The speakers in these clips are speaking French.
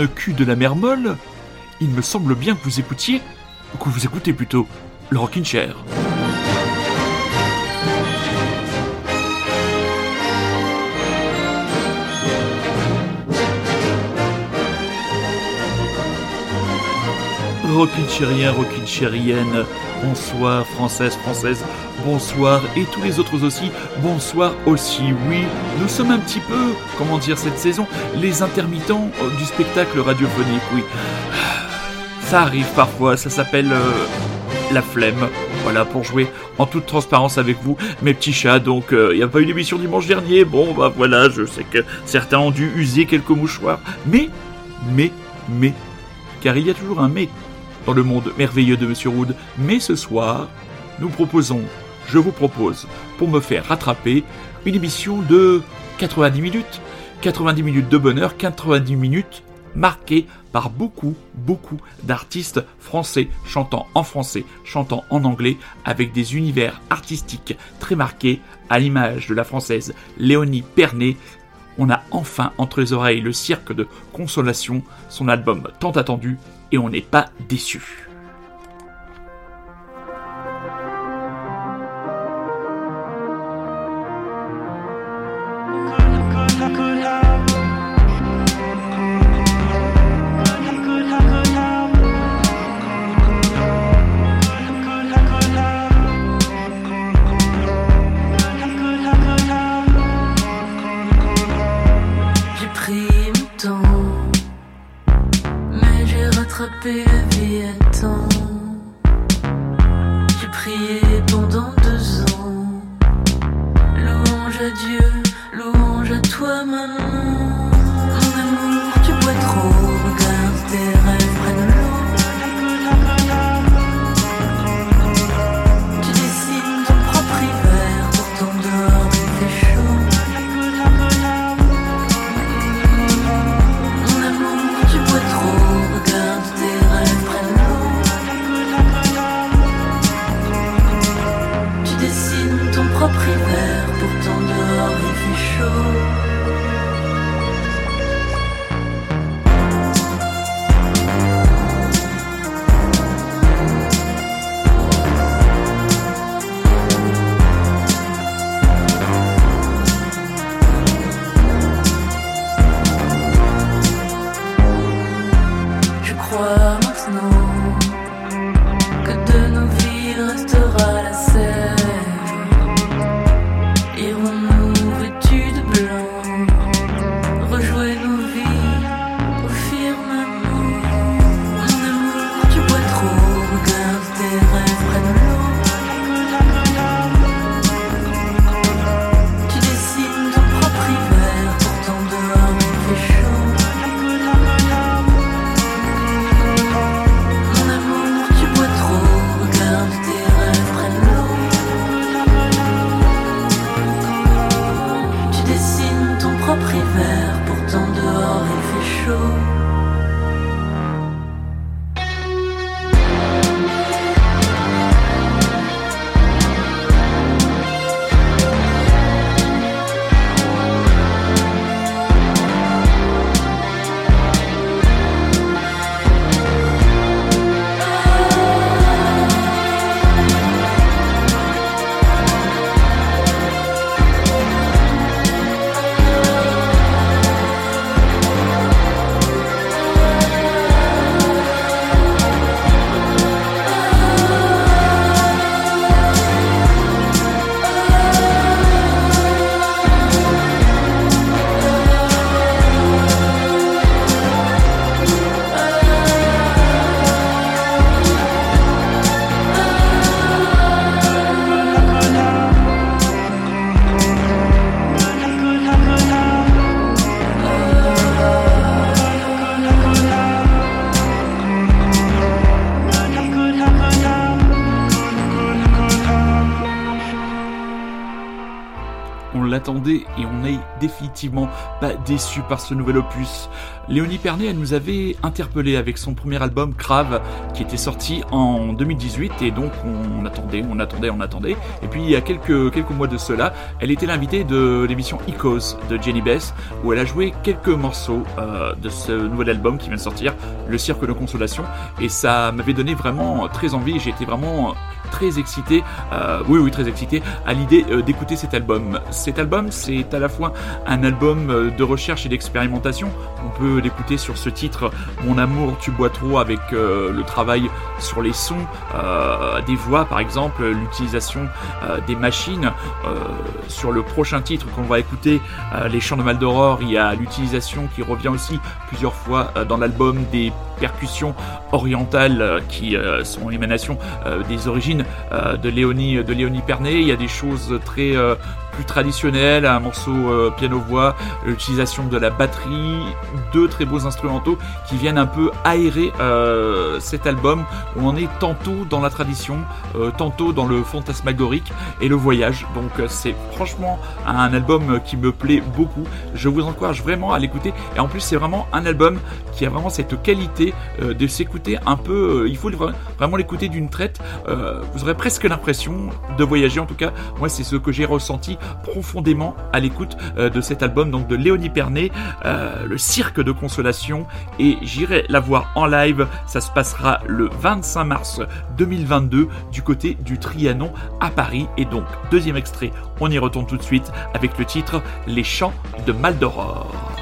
corne cul de la mer molle, il me semble bien que vous écoutiez, que vous écoutez plutôt, le Rockin' Chair. Rockin' chérien, Rockin' chérienne, bonsoir française, française, bonsoir et tous les autres aussi, bonsoir aussi. Oui, nous sommes un petit peu, comment dire cette saison, les intermittents euh, du spectacle radiophonique, oui. Ça arrive parfois, ça s'appelle euh, la flemme. Voilà, pour jouer en toute transparence avec vous, mes petits chats. Donc, il euh, n'y a pas eu d'émission dimanche dernier. Bon, bah voilà, je sais que certains ont dû user quelques mouchoirs. Mais, mais, mais, car il y a toujours un mais dans le monde merveilleux de Monsieur Wood. Mais ce soir, nous proposons, je vous propose, pour me faire rattraper, une émission de 90 minutes. 90 minutes de bonheur, 90 minutes marquées par beaucoup, beaucoup d'artistes français chantant en français, chantant en anglais, avec des univers artistiques très marqués, à l'image de la française Léonie Pernet. On a enfin entre les oreilles le cirque de consolation, son album tant attendu et on n'est pas déçu. be pas déçu par ce nouvel opus. Léonie Pernet, elle nous avait interpellé avec son premier album Crave qui était sorti en 2018 et donc on attendait, on attendait, on attendait. Et puis il y a quelques, quelques mois de cela, elle était l'invitée de l'émission Ecos de Jenny Bess où elle a joué quelques morceaux euh, de ce nouvel album qui vient de sortir, Le Cirque de Consolation. Et ça m'avait donné vraiment très envie, j'ai été vraiment très excité, euh, oui oui très excité à l'idée euh, d'écouter cet album. Cet album c'est à la fois un album euh, de recherche et d'expérimentation, on peut l'écouter sur ce titre Mon amour tu bois trop avec le travail sur les sons, des voix par exemple, l'utilisation des machines. sur le prochain titre qu'on va écouter, Les Chants de Mal d'Aurore, il y a l'utilisation qui revient aussi plusieurs fois dans l'album des percussions orientales qui sont émanation des origines euh, de Léonie de Pernet. Il y a des choses très euh, plus traditionnelles, un morceau euh, piano-voix, l'utilisation de la batterie, deux très beaux instrumentaux qui viennent un peu aérer cet album où on est tantôt dans la tradition, tantôt dans le fantasmagorique et le voyage. Donc c'est franchement un album qui me plaît beaucoup. Je vous encourage vraiment à l'écouter et en plus c'est vraiment un album qui a vraiment cette qualité de s'écouter un peu. il faut vraiment l'écouter d'une traite vous aurez presque l'impression de voyager. En tout cas, moi, c'est ce que j'ai ressenti profondément à l'écoute euh, de cet album, donc de Léonie Pernet, euh, le cirque de consolation. Et j'irai la voir en live. Ça se passera le 25 mars 2022 du côté du Trianon à Paris. Et donc, deuxième extrait, on y retourne tout de suite avec le titre Les chants de Maldoror.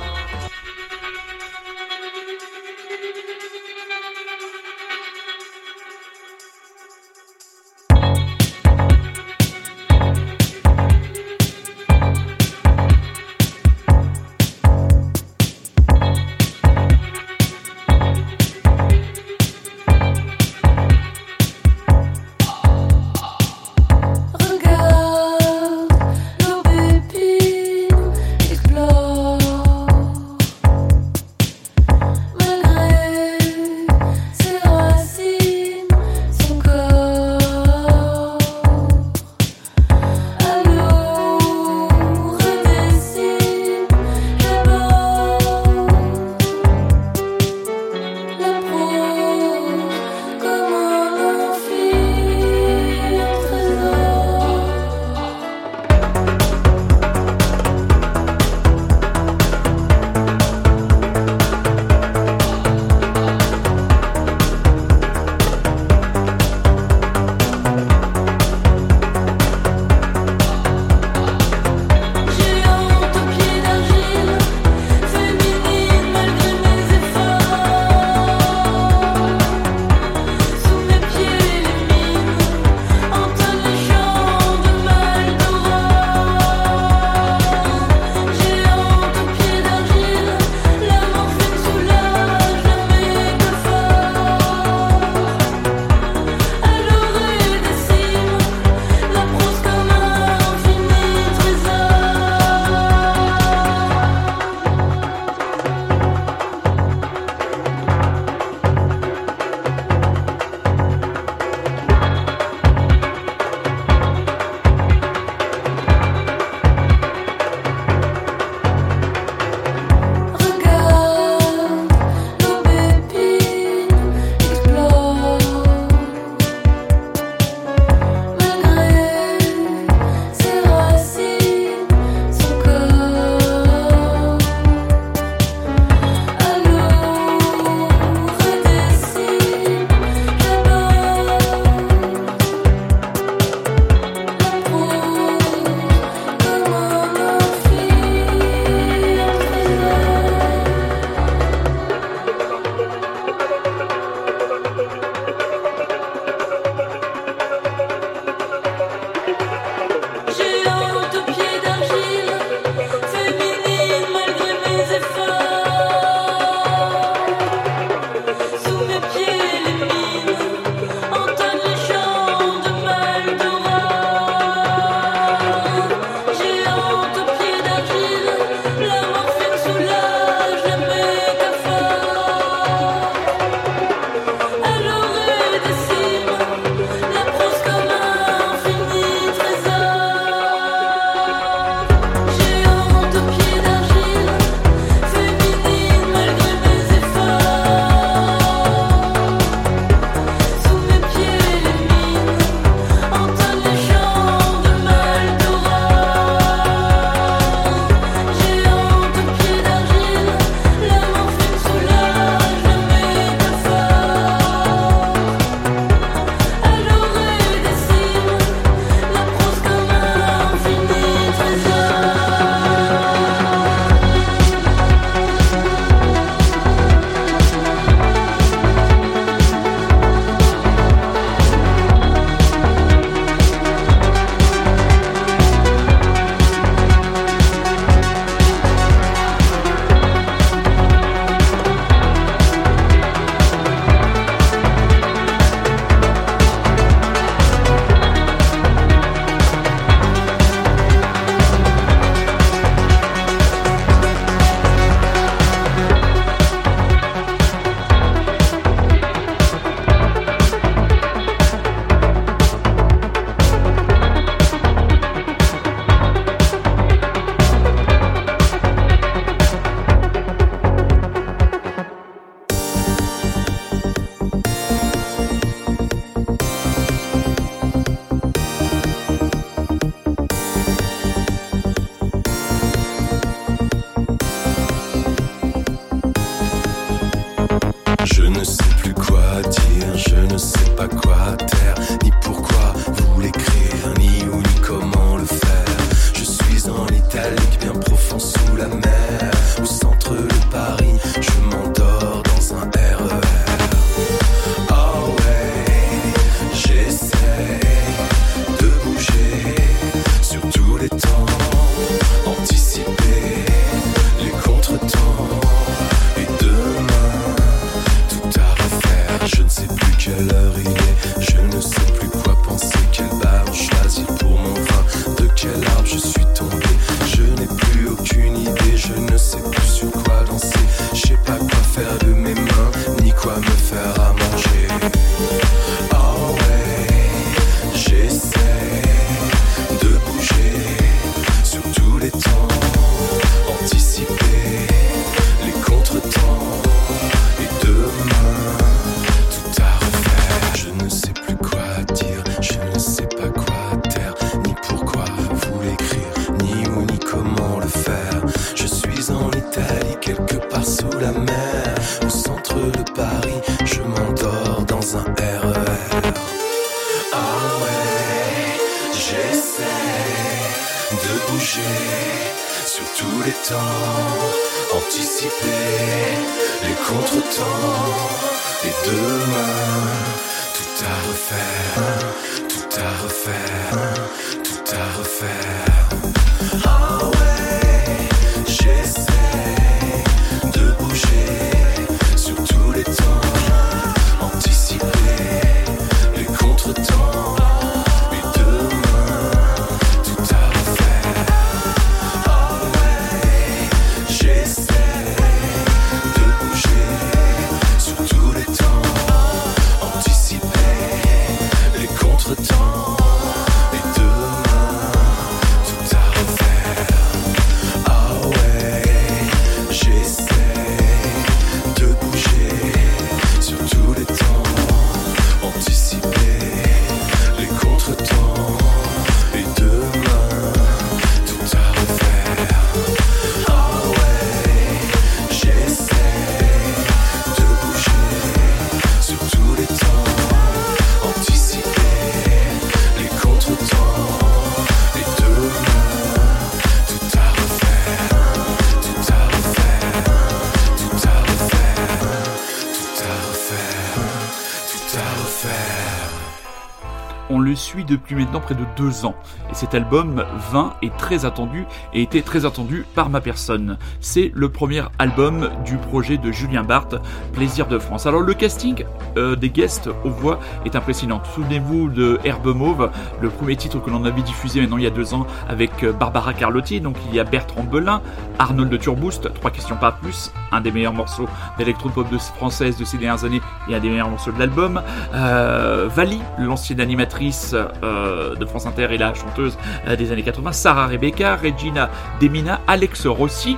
Suit depuis maintenant près de deux ans. Et cet album 20 est très attendu et était très attendu par ma personne. C'est le premier album du projet de Julien Barthes, Plaisir de France. Alors le casting euh, des guests aux voix est impressionnant. Souvenez-vous de Herbe Mauve, le premier titre que l'on avait diffusé maintenant il y a deux ans avec euh, Barbara Carlotti. Donc il y a Bertrand Belin, Arnold de Turboost, trois questions pas plus, un des meilleurs morceaux d'électropop française de ces dernières années et un des meilleurs morceaux de l'album. Euh, Vali, l'ancienne animatrice euh, de France Inter et la chanteuse euh, des années 80, Sarah Rebecca, Regina Demina, Alex Rossi,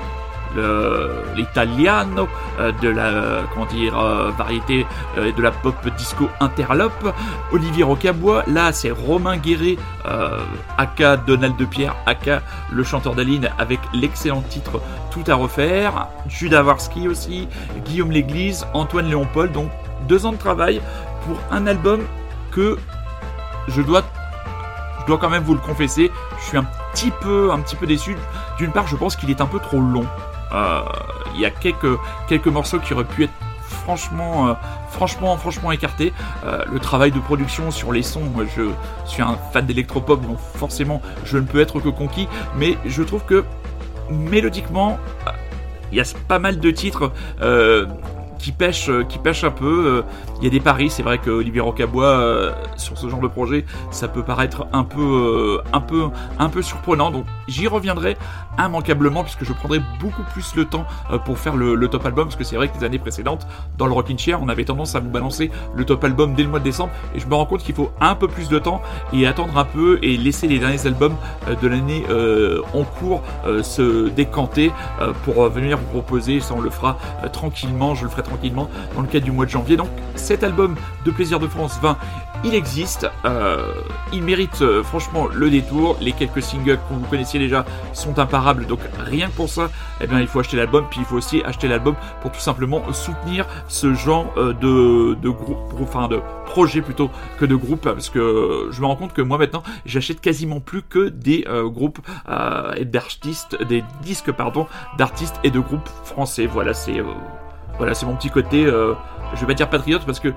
l'italiano euh, de la comment dire variété de la pop disco interlope Olivier Rocabois là c'est Romain Guéret aka Donald de Pierre aka le chanteur d'Aline avec l'excellent titre Tout à refaire Judas Warski aussi Guillaume Léglise Antoine Léon Paul donc deux ans de travail pour un album que je dois je dois quand même vous le confesser, je suis un petit peu, un petit peu déçu. D'une part, je pense qu'il est un peu trop long. Euh, Il y a quelques, quelques morceaux qui auraient pu être franchement, euh, franchement, franchement écartés. Euh, le travail de production sur les sons, moi, je suis un fan d'électropop, donc forcément, je ne peux être que conquis. Mais je trouve que mélodiquement, euh, il y a pas mal de titres. qui pêchent, qui pêchent un peu. Il y a des paris, c'est vrai que Olivier Rocabois euh, sur ce genre de projet, ça peut paraître un peu, euh, un peu, un peu surprenant. Donc j'y reviendrai immanquablement puisque je prendrai beaucoup plus le temps euh, pour faire le, top album parce que c'est vrai que les années précédentes, dans le Rockin' Chair, on avait tendance à vous balancer le top album dès le mois de décembre et je me rends compte qu'il faut un peu plus de temps et attendre un peu et laisser les derniers albums de l'année en cours se décanter pour venir vous proposer. Ça, on le fera tranquillement. Je le ferai tranquillement dans le cadre du mois de janvier. Cet album de Plaisir de France 20, il existe. euh, il mérite euh, franchement le détour. Les quelques singles que vous connaissiez déjà sont imparables. Donc, rien que pour ça, eh bien, il faut acheter l'album. Puis, il faut aussi acheter l'album pour tout simplement soutenir ce genre euh, de, de groupe, enfin de projet plutôt que de groupe. Parce que je me rends compte que moi maintenant, j'achète quasiment plus que des groupes et d'artistes, des disques pardon, d'artistes et de groupes français. Voilà, c'est voilà, c'est mon petit côté. euh, je vais pas dire patriote parce que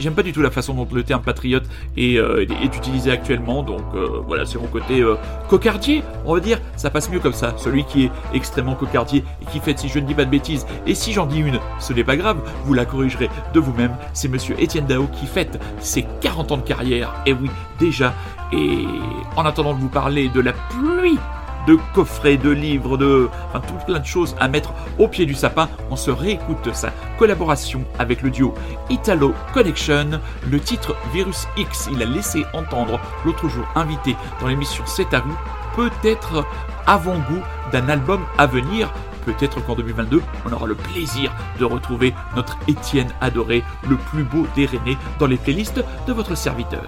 j'aime pas du tout la façon dont le terme patriote est, euh, est utilisé actuellement, donc euh, voilà, c'est mon côté euh, cocardier, on va dire, ça passe mieux comme ça, celui qui est extrêmement cocardier et qui fait, si je ne dis pas de bêtises, et si j'en dis une, ce n'est pas grave, vous la corrigerez de vous-même, c'est monsieur Étienne Dao qui fête ses 40 ans de carrière, et oui, déjà, et en attendant de vous parler de la pluie de coffrets, de livres, de enfin, tout plein de choses à mettre au pied du sapin. On se réécoute sa collaboration avec le duo Italo Connection. Le titre Virus X, il a laissé entendre l'autre jour invité dans l'émission C'est à rue, peut-être avant-goût d'un album à venir. Peut-être qu'en 2022, on aura le plaisir de retrouver notre Étienne adoré, le plus beau des Rennais, dans les playlists de votre serviteur.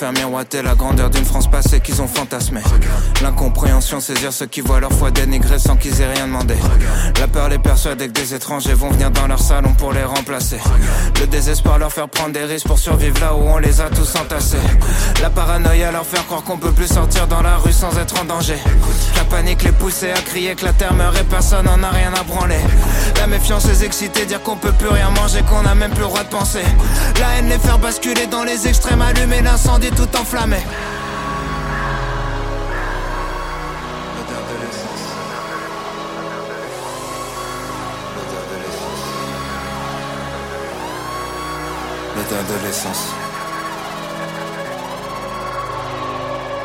Faire miroiter la grandeur d'une France passée qu'ils ont fantasmée. L'incompréhension, saisir ceux qui voient leur foi dénigrée sans qu'ils aient rien demandé. La peur les persuade que des étrangers vont venir dans leur salon pour les remplacer. Le désespoir leur faire prendre des risques pour survivre là où on les a tous entassés. La paranoïa leur faire croire qu'on peut plus sortir dans la rue sans être en danger. Panique les pousser à crier que la terre meurt personne n'en a rien à branler. La méfiance les exciter, dire qu'on peut plus rien manger, qu'on a même plus le droit de penser. La haine les faire basculer dans les extrêmes, allumer l'incendie tout enflammé. L'odeur de l'essence.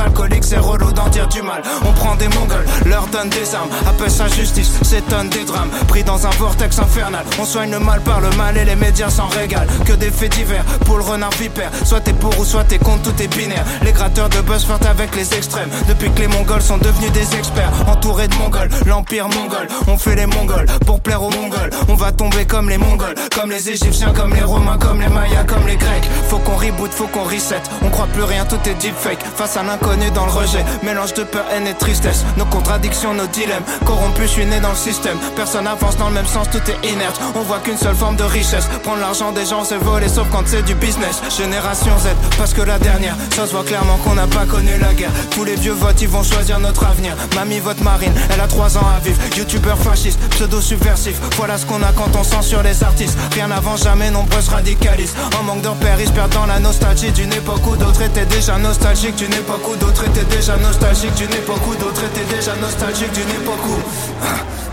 alcoolique, c'est relou d'en dire du mal. On prend des mongols, leur donne des armes. Appelle ça justice, s'étonne des drames. Pris dans un vortex infernal. On soigne le mal par le mal et les médias s'en régalent. Que des faits divers pour le renard vipère. Soit t'es pour ou soit t'es contre, tout est binaire. Les gratteurs de buzz flirtent avec les extrêmes. Depuis que les mongols sont devenus des experts. Entourés de mongols, l'empire mongol. On fait les mongols pour plaire aux mongols. On va tomber comme les mongols, comme les égyptiens, comme les romains, comme les mayas, comme les grecs. Faut qu'on reboot, faut qu'on reset. On croit plus rien, tout est deepfake. Face à l'inconnu dans le rejet. Mélange de peur, haine et tristesse. Nos contradictions, nos dilemmes. Corrompus, je suis né dans le système. Personne avance dans le même sens, tout est inerte. On voit qu'une seule forme de richesse. Prendre l'argent des gens, c'est voler, sauf quand c'est du business. Génération Z, parce que la dernière, ça se voit clairement qu'on n'a pas connu la guerre. Tous les vieux votent, ils vont choisir notre avenir. Mamie vote marine, elle a 3 ans à vivre. Youtubeur fasciste, pseudo subversif. Voilà ce qu'on a quand on censure les artistes. Rien n'avance jamais, nombreuses radicalistes. En manque de repères, ils se la nostalgie d'une époque où d'autres étaient déjà nostalgiques. D'une époque où d'autres étaient déjà nostalgiques. D'une époque où d'autres étaient déjà nostalgiques. D'une époque où.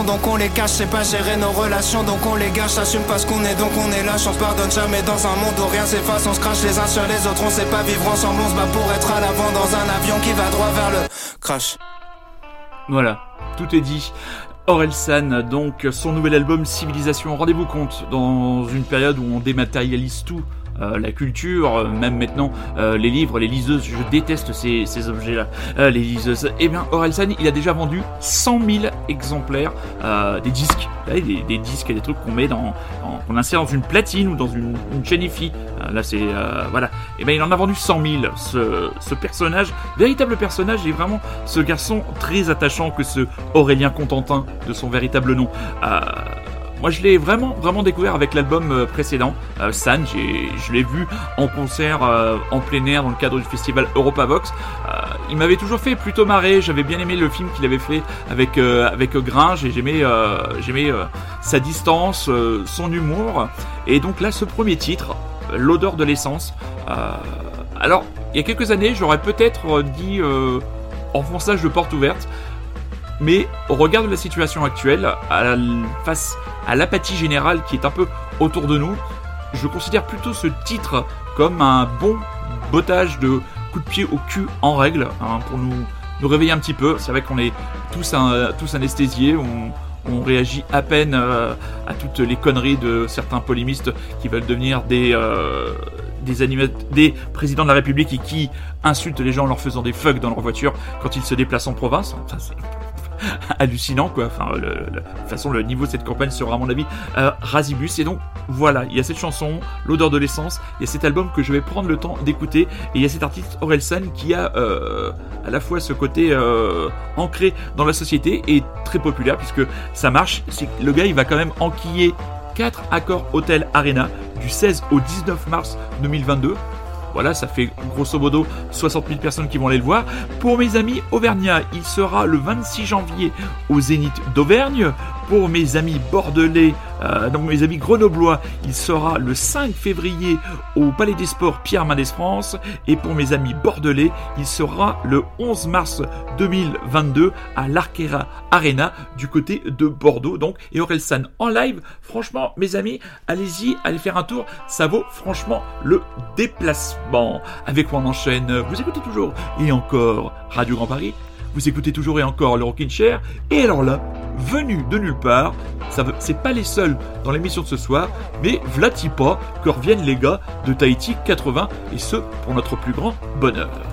donc on les cache. C'est pas gérer nos relations, donc on les gâche. Assume pas ce qu'on est, donc on est lâche. On se pardonne jamais dans un monde où rien s'efface. On se crache les uns sur les autres, on sait pas vivre ensemble. On se bat pour être à l'avant dans un avion qui va droit vers le crash. Voilà, tout est dit. Orelsan, donc son nouvel album Civilisation. Rendez-vous compte, dans une période où on dématérialise tout, euh, la culture, euh, même maintenant euh, les livres, les liseuses, je déteste ces, ces objets-là, euh, les liseuses. Eh bien, Orelsan, il a déjà vendu 100 000 exemplaires des disques, des, des disques des trucs qu'on met dans, qu'on insère dans une platine ou dans une, une. Euh, là, c'est voilà. Eh bien, il en a vendu 100 000. Ce, ce personnage, véritable personnage, et vraiment ce garçon très attachant que ce Aurélien Contentin de son véritable nom. Moi, je l'ai vraiment, vraiment découvert avec l'album euh, précédent, euh, San. Je l'ai vu en concert euh, en plein air dans le cadre du festival Europavox. Euh, il m'avait toujours fait plutôt marrer. J'avais bien aimé le film qu'il avait fait avec avec Gringe et j'aimais j'aimais sa distance, son humour. Et donc là, ce premier titre, l'odeur de l'essence. alors, il y a quelques années, j'aurais peut-être dit enfonçage de porte ouverte. Mais au regard de la situation actuelle, face à l'apathie générale qui est un peu autour de nous, je considère plutôt ce titre comme un bon bottage de coup de pied au cul en règle hein, pour nous, nous réveiller un petit peu. C'est vrai qu'on est tous, tous anesthésiés, on, réagit à peine euh, à toutes les conneries de certains polémistes qui veulent devenir des, euh, des, des présidents de la République et qui insultent les gens en leur faisant des fucks dans leur voiture quand ils se déplacent en province. hallucinant quoi. Enfin, le, de toute façon, le niveau de cette campagne sera à mon avis euh, rasibus. Et donc voilà, il y a cette chanson, l'odeur de l'essence. Il y a cet album que je vais prendre le temps d'écouter. Et il y a cet artiste Orelsan qui a euh, à la fois ce côté euh, ancré dans la société et très populaire puisque ça marche. Le gars, il va quand même enquiller 4 accords Hotel Arena du 16 au 19 mars 2022. Voilà, ça fait grosso modo 60 000 personnes qui vont aller le voir. Pour mes amis auvergnats, il sera le 26 janvier au Zénith d'Auvergne. Pour mes amis bordelais, euh, donc mes amis grenoblois, il sera le 5 février au Palais des Sports Pierre Mendès France. Et pour mes amis bordelais, il sera le 11 mars 2022 à l'Arquera Arena du côté de Bordeaux. Donc, et Orelsan en live. Franchement, mes amis, allez-y, allez faire un tour. Ça vaut franchement le déplacement. Avec moi, on enchaîne. Vous écoutez toujours et encore Radio Grand Paris. Vous écoutez toujours et encore le Rockin' Chair. Et alors là, venu de nulle part, c'est pas les seuls dans l'émission de ce soir, mais pas que reviennent les gars de Tahiti 80 et ce pour notre plus grand bonheur.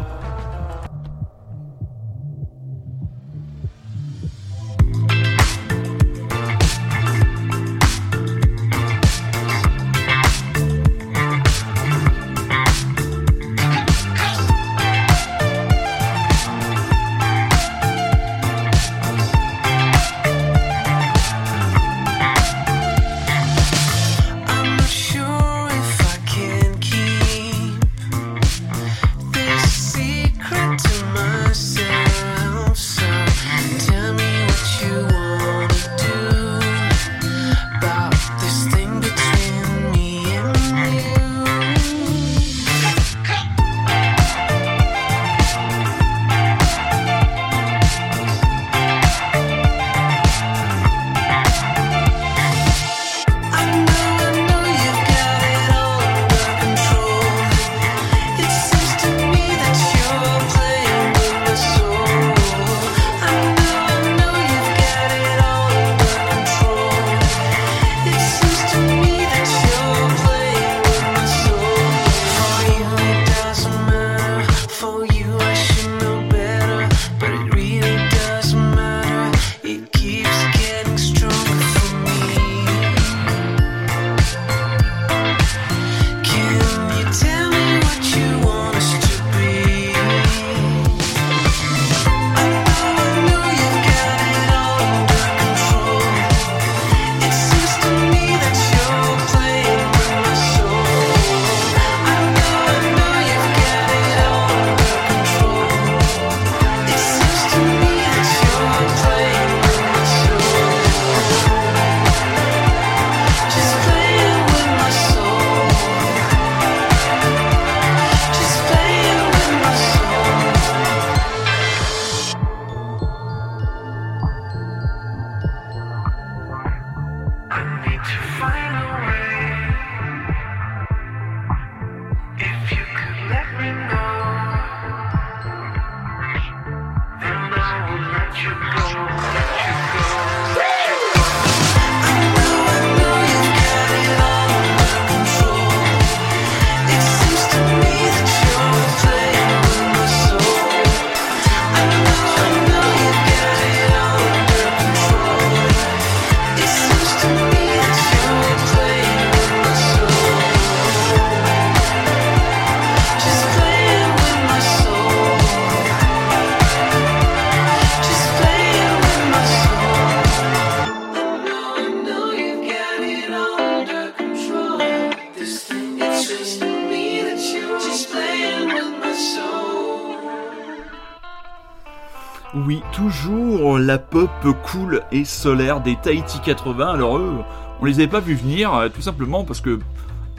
Cool et solaire des Tahiti 80. Alors eux, on les avait pas vus venir, euh, tout simplement parce que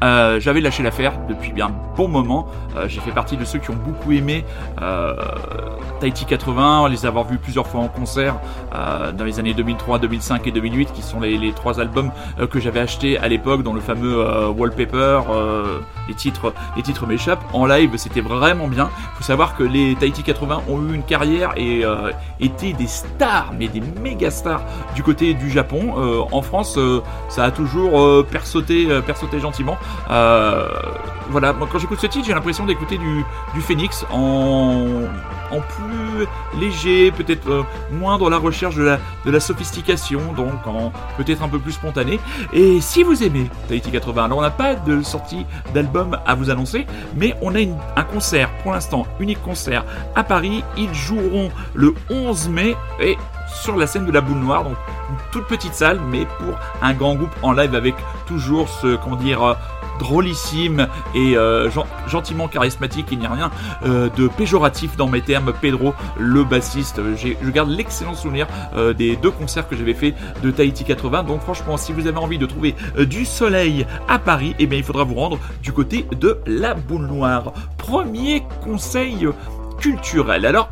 Euh, j'avais lâché l'affaire depuis bien bon moment. Euh, j'ai fait partie de ceux qui ont beaucoup aimé Tahiti 80, les avoir vus plusieurs fois en concert euh, dans les années 2003, 2005 et 2008, qui sont les, trois albums euh, que j'avais achetés à l'époque, dont le fameux euh, Wallpaper. les titres, les titres m'échappent. En live, c'était vraiment bien. Faut savoir que les Tahiti 80 ont eu une carrière et étaient des stars, mais des méga stars du côté du Japon. En France, ça a toujours persauté, persauté gentiment. Voilà, quand j'écoute ce titre, j'ai l'impression d'écouter du Phoenix en, en plus léger, peut-être euh, moins dans la recherche de la, sophistication, donc en peut-être un peu plus spontané. Et si vous aimez Tahiti 80, alors on n'a pas de sortie d'album à vous annoncer, mais on a un concert, pour l'instant, unique concert à Paris. Ils joueront le 11 mai et sur la scène de la boule noire, donc une toute petite salle, mais pour un grand groupe en live avec toujours ce, comment dire, euh, drôlissime et euh, gen- gentiment charismatique, il n'y a rien euh, de péjoratif dans mes termes. Pedro, le bassiste, je garde l'excellent souvenir euh, des deux concerts que j'avais fait de Tahiti 80. Donc franchement, si vous avez envie de trouver du soleil à Paris, eh bien il faudra vous rendre du côté de la boule noire. Premier conseil culturel. Alors,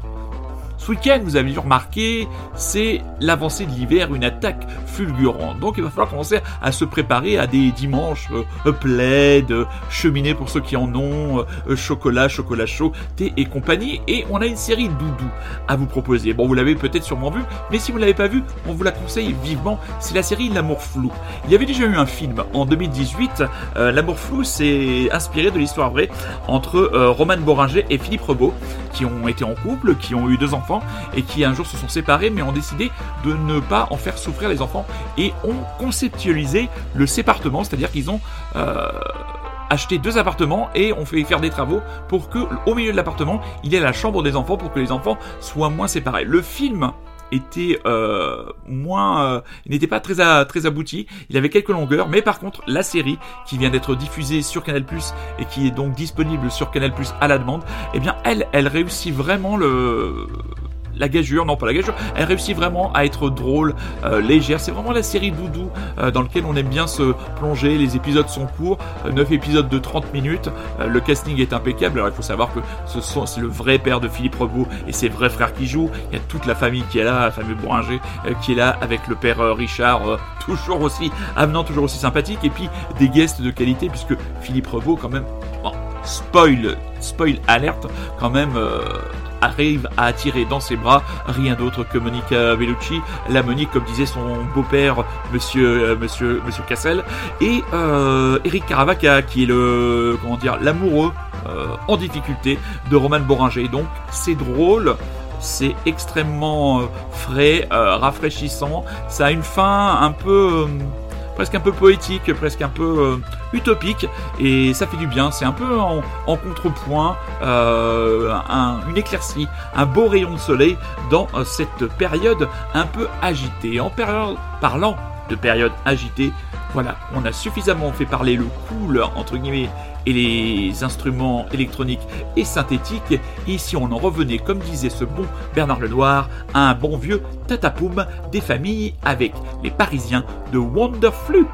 ce week-end, vous avez dû remarquer, c'est l'avancée de l'hiver, une attaque fulgurante. Donc il va falloir commencer à se préparer à des dimanches euh, plaids, euh, cheminées pour ceux qui en ont, euh, chocolat, chocolat chaud, thé et compagnie. Et on a une série doudou à vous proposer. Bon, vous l'avez peut-être sûrement vu, mais si vous ne l'avez pas vu, on vous la conseille vivement. C'est la série L'amour flou. Il y avait déjà eu un film en 2018. euh, L'amour flou, c'est inspiré de l'histoire vraie entre euh, Roman Boringer et Philippe Rebaud, qui ont été en couple, qui ont eu deux enfants et qui un jour se sont séparés, mais ont décidé de ne pas en faire souffrir les enfants et ont conceptualisé le sépartement, c'est-à-dire qu'ils ont euh, acheté deux appartements et ont fait faire des travaux pour que au milieu de l'appartement il y ait la chambre des enfants pour que les enfants soient moins séparés. Le film était euh, moins, euh, n'était pas très très abouti. Il avait quelques longueurs, mais par contre la série qui vient d'être diffusée sur Canal+ et qui est donc disponible sur Canal+ à la demande, eh bien elle, elle réussit vraiment le la gageure, non pas la gageure, elle réussit vraiment à être drôle, euh, légère. C'est vraiment la série doudou euh, dans lequel on aime bien se plonger. Les épisodes sont courts, euh, 9 épisodes de 30 minutes. Euh, le casting est impeccable. Alors il faut savoir que ce sont, c'est le vrai père de Philippe Rebaud et ses vrais frères qui jouent. Il y a toute la famille qui est là, la famille Bouranger euh, qui est là avec le père euh, Richard, euh, toujours aussi avenant, toujours aussi sympathique. Et puis des guests de qualité puisque Philippe Rebaud quand même, spoil, spoil alerte quand même. euh, arrive à attirer dans ses bras rien d'autre que Monica Bellucci, la Monique comme disait son beau-père monsieur euh, monsieur monsieur Cassel et euh, Eric Caravaca qui est le comment dire l'amoureux en difficulté de Roman Boringer. Donc c'est drôle, c'est extrêmement frais, rafraîchissant, ça a une fin un peu presque un peu poétique, presque un peu euh, utopique, et ça fait du bien. C'est un peu en, contrepoint, euh, un- une éclaircie, un beau rayon de soleil dans euh, cette période un peu agitée. En parlant de période agitée, voilà, on a suffisamment fait parler le cool entre guillemets et les instruments électroniques et synthétiques. Et si on en revenait, comme disait ce bon Bernard Lenoir, à un bon vieux tatapoum des familles avec les Parisiens de Wonderflu.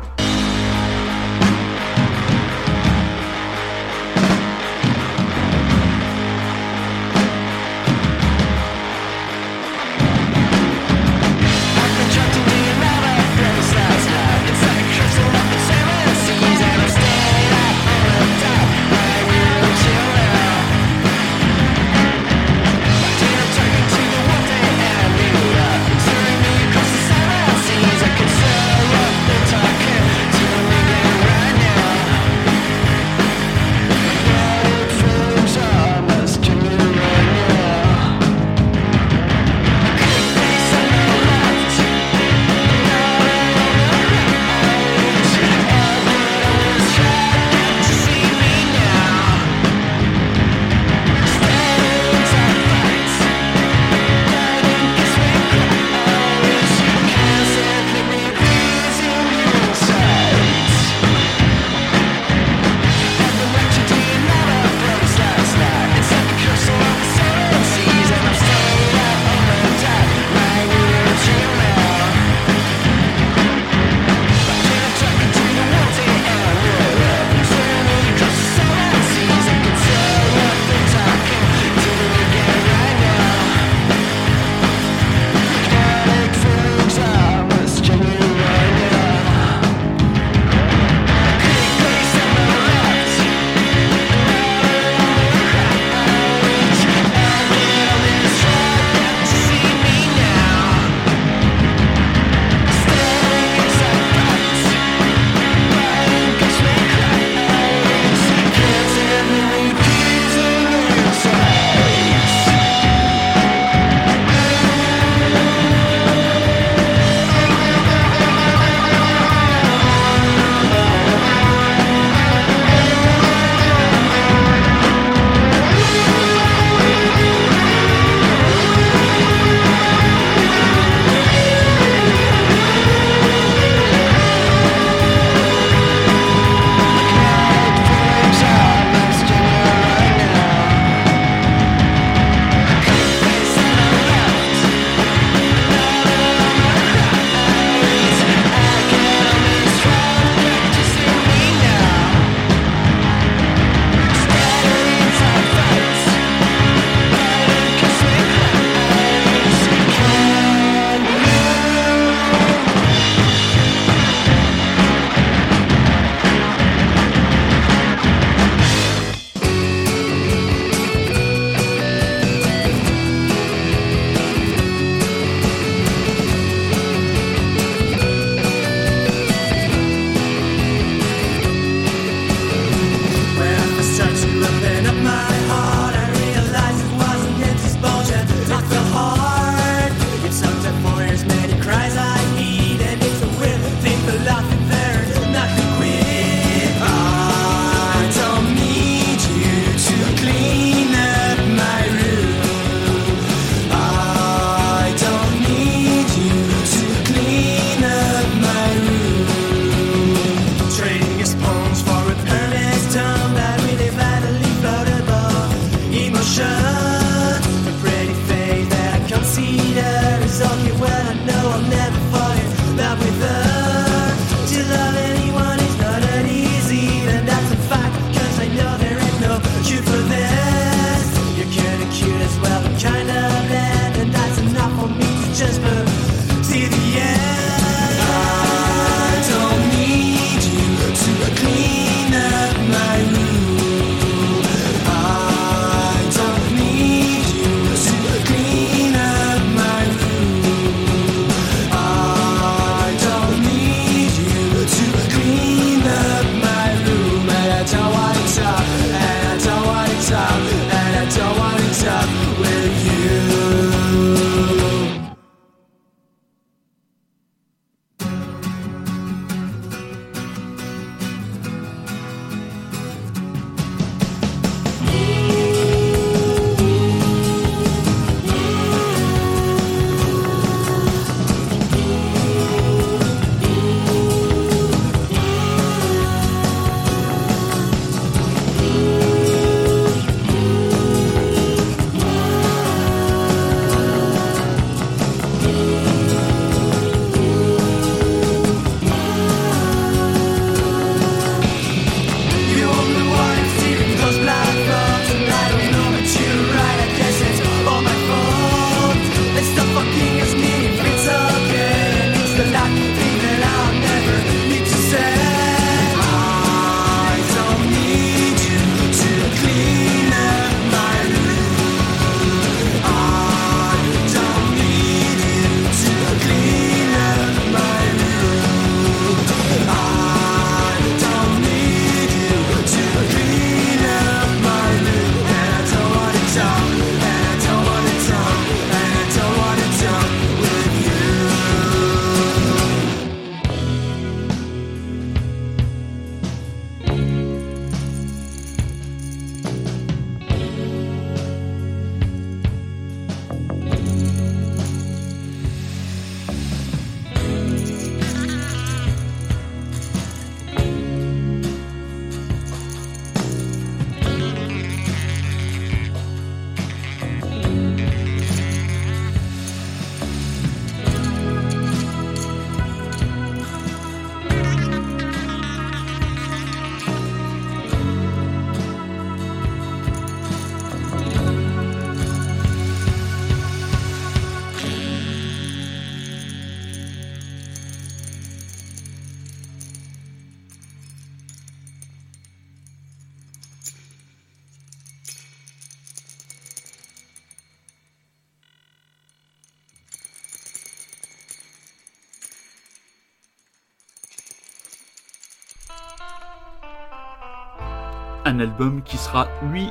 Un album qui sera, lui,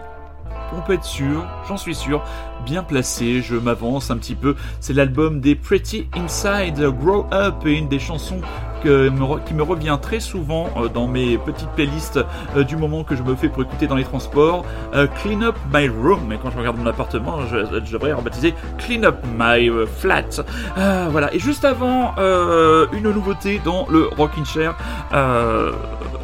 on peut être sûr, j'en suis sûr, bien placé, je m'avance un petit peu. C'est l'album des Pretty Inside Grow Up et une des chansons qui me revient très souvent euh, dans mes petites playlists euh, du moment que je me fais pour écouter dans les transports. Euh, Clean Up My Room, mais quand je regarde mon appartement, je, devrais rebaptiser Clean Up My Flat. voilà, et juste avant, une nouveauté dans le Rockin' Chair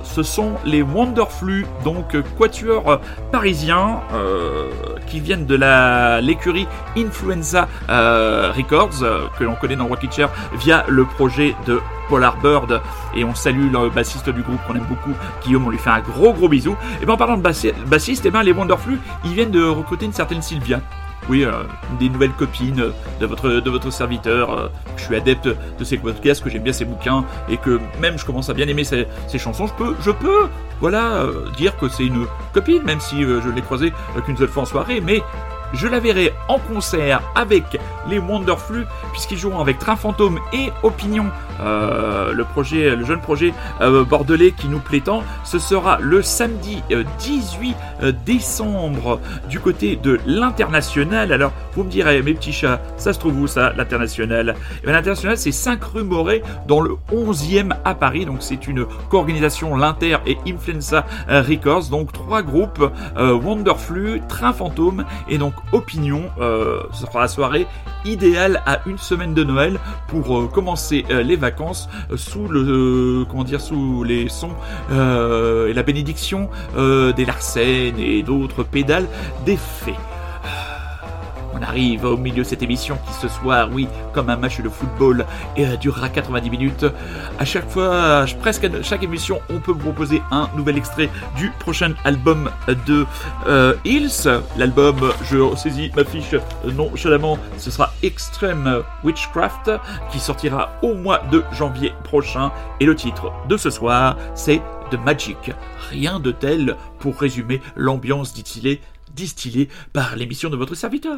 ce sont les Wonderflu, donc quatuors parisiens euh, qui viennent de la l'écurie Influenza Records que l'on connaît dans Rocket Chair via le projet de Polar Bird et on salue le bassiste du groupe qu'on aime beaucoup Guillaume on lui fait un gros gros bisou et bien en parlant de bassiste et eh ben les Wonderflu ils viennent de recruter une certaine Sylvia oui, euh, des nouvelles copines de votre, de votre serviteur. Euh, je suis adepte de ces podcasts, que j'aime bien ces bouquins et que même je commence à bien aimer ces, chansons. Je peux, je peux, voilà, euh, dire que c'est une copine, même si je l'ai croisée qu'une seule fois en soirée, mais je la verrai en concert avec les Wonderflu puisqu'ils joueront avec Train Fantôme et Opinion, euh, le projet, le jeune projet euh, bordelais qui nous plaît tant. Ce sera le samedi 18 euh, décembre du côté de l'international. Alors vous me direz, mes petits chats, ça se trouve où ça, l'international? Eh L'international, c'est 5 rue dans le 11e à Paris. Donc c'est une co-organisation, l'Inter et Influenza Records. Donc trois groupes, Wonderflu, Train Fantôme et donc Opinion. Euh, ce sera la soirée idéale à une semaine de Noël pour euh, commencer euh, les vacances sous le comment dire sous les sons et la bénédiction des Larsen et d'autres pédales des fées. On arrive au milieu de cette émission qui ce soir, oui, comme un match de football, et euh, durera 90 minutes. À chaque fois, presque à chaque émission, on peut vous proposer un nouvel extrait du prochain album de euh, Hills. L'album, je saisis ma fiche nonchalamment, ce sera Extreme Witchcraft qui sortira au mois de janvier prochain. Et le titre de ce soir, c'est The Magic. Rien de tel pour résumer l'ambiance distillée, distillée par l'émission de votre serviteur.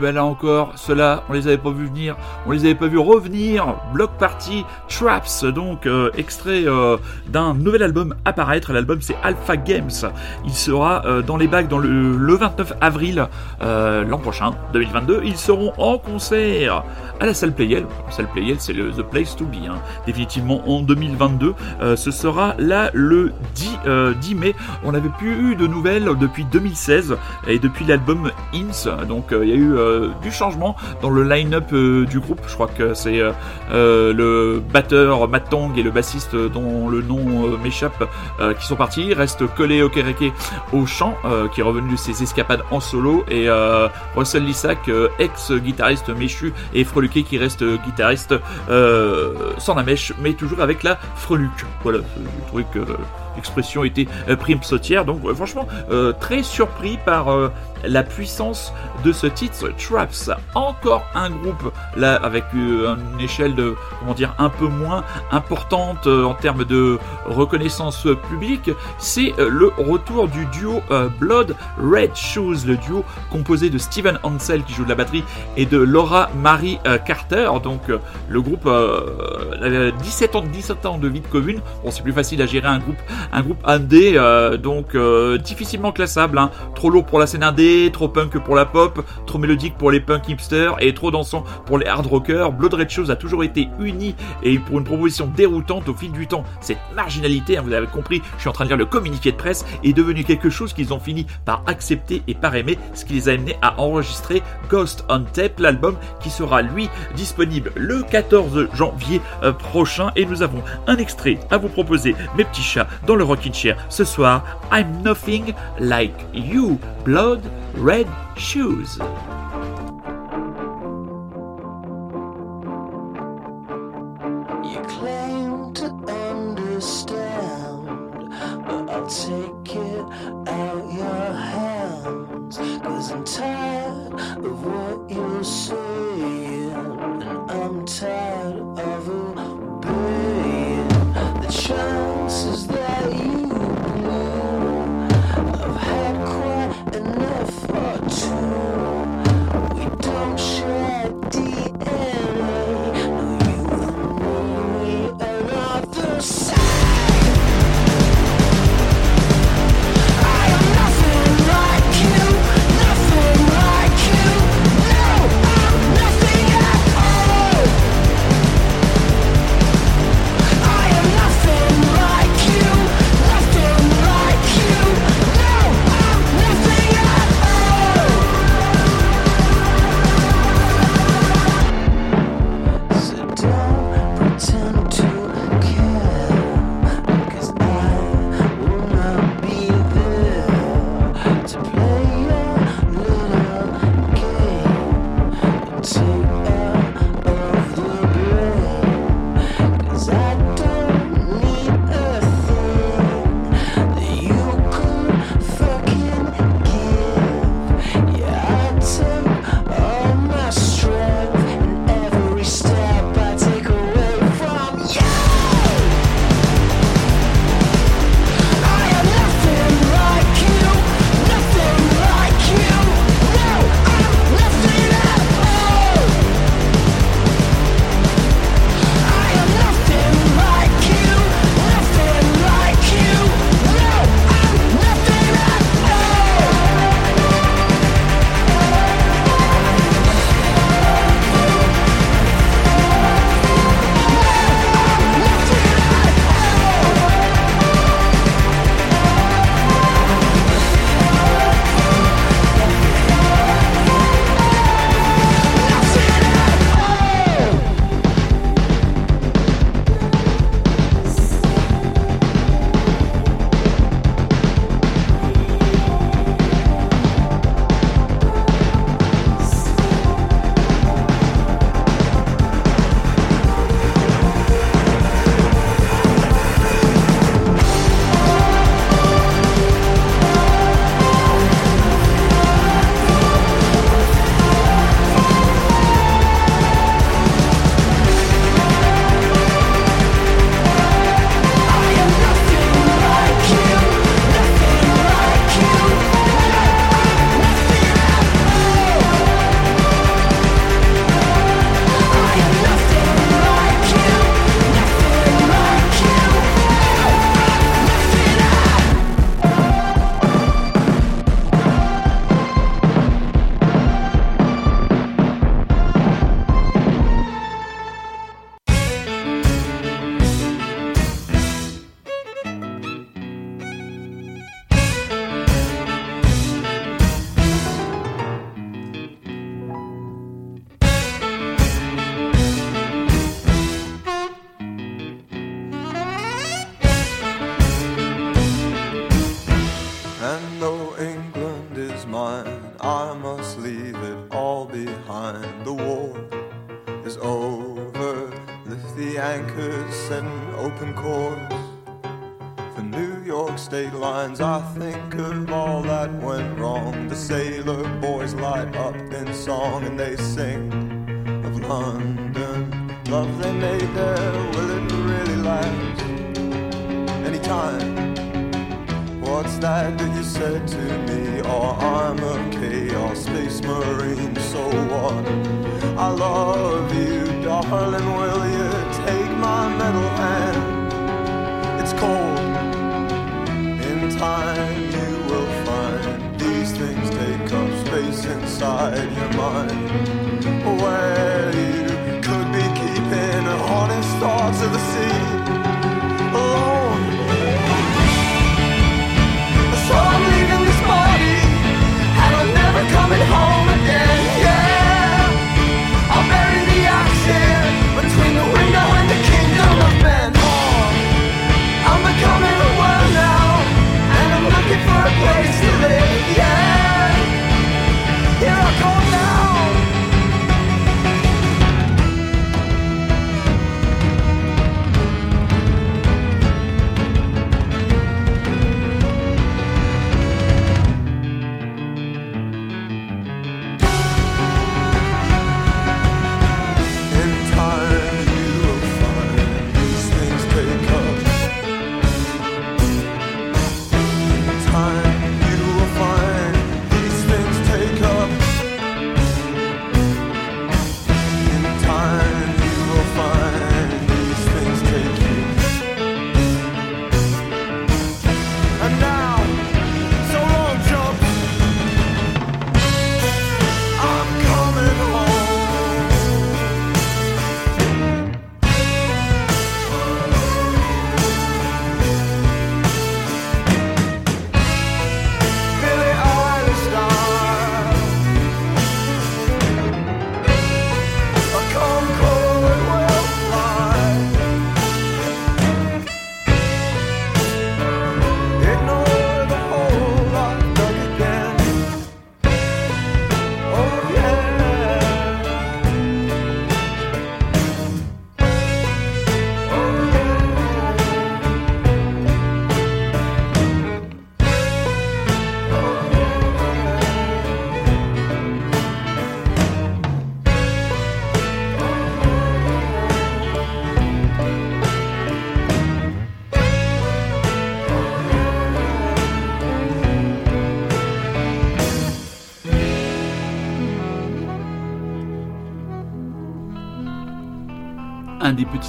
Ben là encore, ceux-là, on les avait pas vu venir, on les avait pas vu revenir. Block Party Traps, donc euh, extrait euh, d'un nouvel album apparaître. L'album c'est Alpha Games. Il sera euh, dans les bacs dans le, le 29 avril l'an prochain, 2022. Ils seront en concert à la salle Playel. La salle Playel, c'est le The Place to Be. hein. Définitivement en 2022. Euh, ce sera là le 10, euh, 10 mai. On n'avait plus eu de nouvelles depuis 2016 et depuis l'album Ins. Donc il y a eu du changement dans le line-up euh, du groupe. Je crois que c'est euh, euh, le batteur Matt Tong et le bassiste euh, dont le nom euh, m'échappe euh, qui sont partis. Il reste Colé Okereke au chant euh, qui est revenu de ses escapades en solo et euh, Russell Lissac, euh, ex-guitariste méchu et Freluquet qui reste euh, guitariste euh, sans la mèche mais toujours avec la freluque. Voilà, j'ai trouvé que l'expression était euh, prime sautière. Donc euh, franchement, euh, très surpris par euh, la puissance de ce titre Traps. Encore un groupe là avec euh, une échelle de comment dire un peu moins importante euh, en termes de reconnaissance publique. C'est euh, le retour du duo Blood Red Shoes, le duo composé de Steven Ansel qui joue de la batterie et de Laura Marie Carter. Donc le groupe euh, avait 17 ans, 17 ans de vie de commune. Bon, c'est plus facile à gérer un groupe, un groupe indé, donc difficilement classable. hein. Trop lourd pour la scène indé, trop punk pour la pop, trop mélodique pour les punk hipsters et trop dansant pour les hard rockers. Blood Red Shoes a toujours été uni et pour une proposition déroutante au fil du temps. Cette marginalité, hein, vous avez compris, je suis en train de lire le communiqué de presse, est devenue quelque chose qu'ils ont fini par accepter et par aimer, ce qui les a amenés à enregistrer Ghost on Tape, l'album qui sera lui disponible le 14 janvier euh, prochain. Et nous avons un extrait à vous proposer, mes petits chats, dans le Rockin' Chair ce soir. I'm nothing like you, Blood Red Shoes.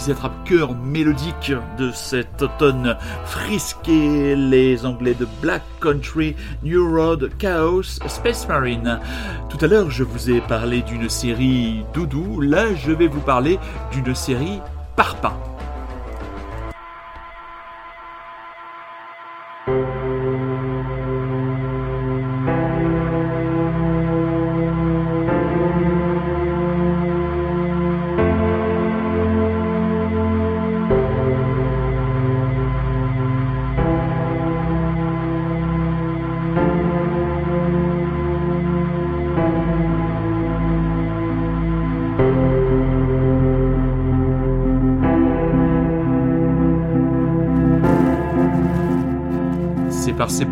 Petits attrape-cœurs mélodiques de cet automne frisqué, les Anglais de Black Country, New Road, Chaos, Space Marine. Tout à l'heure, je vous ai parlé d'une série doudou, là, je vais vous parler d'une série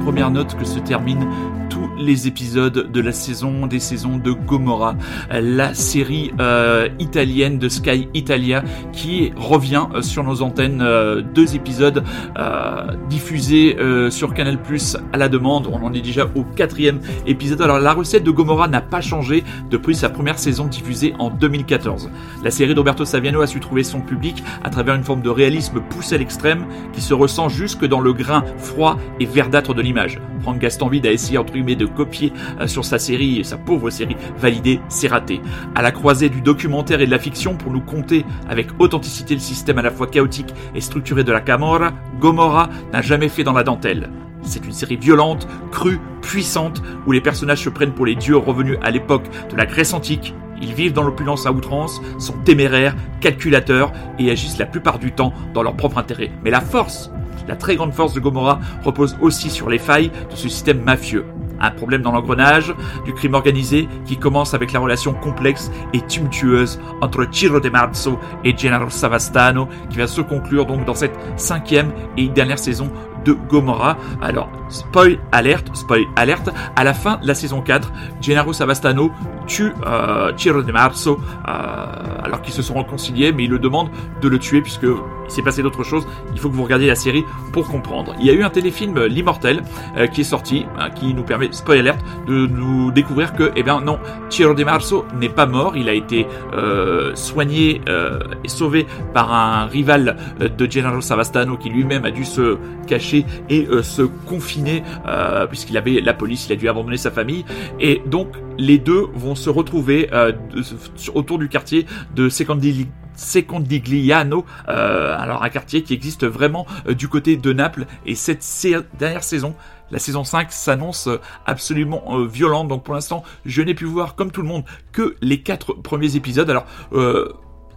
Premières notes que se terminent tous les épisodes de la saison des saisons de Gomorrah, la série euh, italienne de Sky Italia qui revient euh, sur nos antennes. euh, deux épisodes diffusés euh, sur Canal Plus à la demande. On en est déjà au quatrième épisode. Alors la recette de Gomorrah n'a pas changé depuis sa première saison diffusée en 2014. La série d'Roberto Saviano a su trouver son public à travers une forme de réalisme poussé à l'extrême qui se ressent jusque dans le grain froid et verdâtre de l'image. Franck Gastambide a essayé entre guillemets de copier euh, sur sa série, sa pauvre série validée, c'est raté. À la croisée du documentaire et de la fiction pour nous conter avec authenticité le système à la fois chaotique et structuré de la Camorra, Gomorrah n'a jamais fait dans la dentelle. C'est une série violente, crue, puissante, où les personnages se prennent pour les dieux revenus à l'époque de la Grèce antique Ils vivent dans l'opulence à outrance, sont téméraires, calculateurs et agissent la plupart du temps dans leur propre intérêt. Mais la force, la très grande force de Gomorrah repose aussi sur les failles de ce système mafieux. Un problème dans l'engrenage du crime organisé qui commence avec la relation complexe et tumultueuse entre Ciro De Marzo et Gennaro Savastano qui va se conclure donc dans cette cinquième et dernière saison de Gomorrah. Alors, spoil alerte, spoil alerte, à la fin de la saison 4, Gennaro Savastano tue euh, De Marzo euh, alors qu'ils se sont réconciliés, mais il le demande de le tuer puisque il s'est passé d'autres choses. Il faut que vous regardiez la série pour comprendre. Il y a eu un téléfilm euh, L'Immortel euh, qui est sorti, hein, qui nous permet, spoil alerte, de nous découvrir que, eh bien non, Ciro De Marzo n'est pas mort. Il a été soigné et sauvé par un rival de Gennaro Savastano qui lui-même a dû se cacher et euh, se confiner euh, puisqu'il avait la police, il a dû abandonner sa famille. Et donc les deux vont se retrouver euh, autour du quartier de Secondi- Secondigliano, alors un quartier qui existe vraiment du côté de Naples. Et cette dernière saison la saison 5 s'annonce absolument violente, donc pour l'instant je n'ai pu voir comme tout le monde que les quatre premiers épisodes. Alors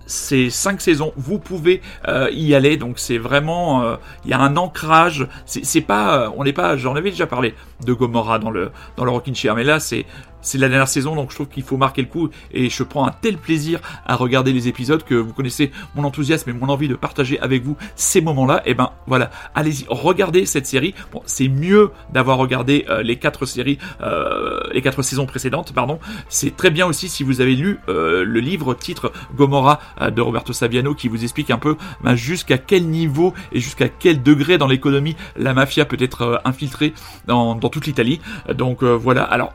ces cinq saisons, vous pouvez euh, y aller. Donc c'est vraiment, euh, il y a un ancrage. C'est pas, euh, on n'est pas. J'en avais déjà parlé de Gomorrah dans le dans le Rockin' Chair, mais là c'est c'est la dernière saison, donc je trouve qu'il faut marquer le coup et je prends un tel plaisir à regarder les épisodes que vous connaissez mon enthousiasme et mon envie de partager avec vous ces moments-là. Et ben voilà, allez-y, regardez cette série. Bon, c'est mieux d'avoir regardé euh, les quatre séries, euh, les quatre saisons précédentes, pardon. C'est très bien aussi si vous avez lu euh, le livre titre Gomorrah euh, de Roberto Saviano qui vous explique un peu ben, jusqu'à quel niveau et jusqu'à quel degré dans l'économie la mafia peut être infiltrée dans, dans toute l'Italie. Donc voilà, alors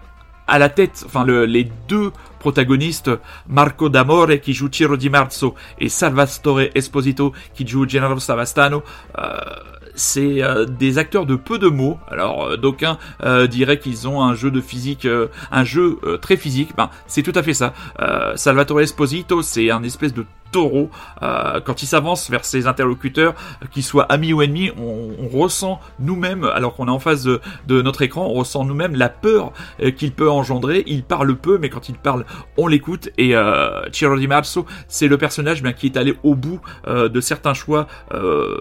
à la tête, enfin le- les deux protagonistes, Marco D'Amore qui joue Ciro Di Marzo et Salvatore Esposito qui joue Gennaro Savastano, euh, c'est euh, des acteurs de peu de mots. Alors euh, d'aucuns euh, diraient qu'ils ont un jeu de physique, euh, un jeu euh, très physique. Ben c'est tout à fait ça. Salvatore Esposito, c'est un espèce de taureau. Euh, quand il s'avance vers ses interlocuteurs, qu'ils soient amis ou ennemis, on, on ressent nous-mêmes, alors qu'on est en face de, de notre écran, on ressent nous-mêmes la peur euh, qu'il peut engendrer. Il parle peu, mais quand il parle, on l'écoute. Et euh, Ciro Di c'est le personnage bien, qui est allé au bout euh, de certains choix euh,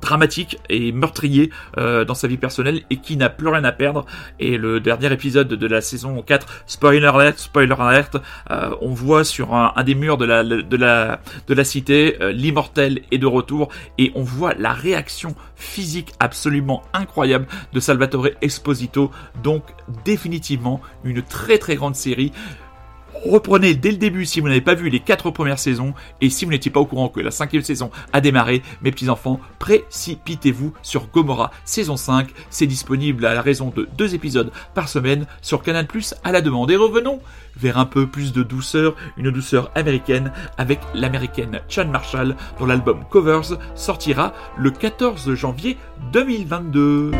dramatiques et meurtriers euh, dans sa vie personnelle et qui n'a plus rien à perdre. Et le dernier épisode de la saison 4, spoiler alert, spoiler alert, euh, on voit sur un, un des murs de la, de la, de la cité euh, l'immortel est de retour et on voit la réaction physique absolument incroyable de Salvatore Esposito. Donc définitivement une très très grande série. Reprenez dès le début si vous n'avez pas vu les quatre premières saisons et si vous n'étiez pas au courant que la cinquième saison a démarré, mes petits enfants, précipitez-vous sur Gomorrah saison 5. C'est disponible à la raison de deux épisodes par semaine sur Canal Plus à la demande. Et revenons vers un peu plus de douceur, une douceur américaine avec l'américaine Chan Marshall dont l'album Covers sortira le 14 janvier 2022.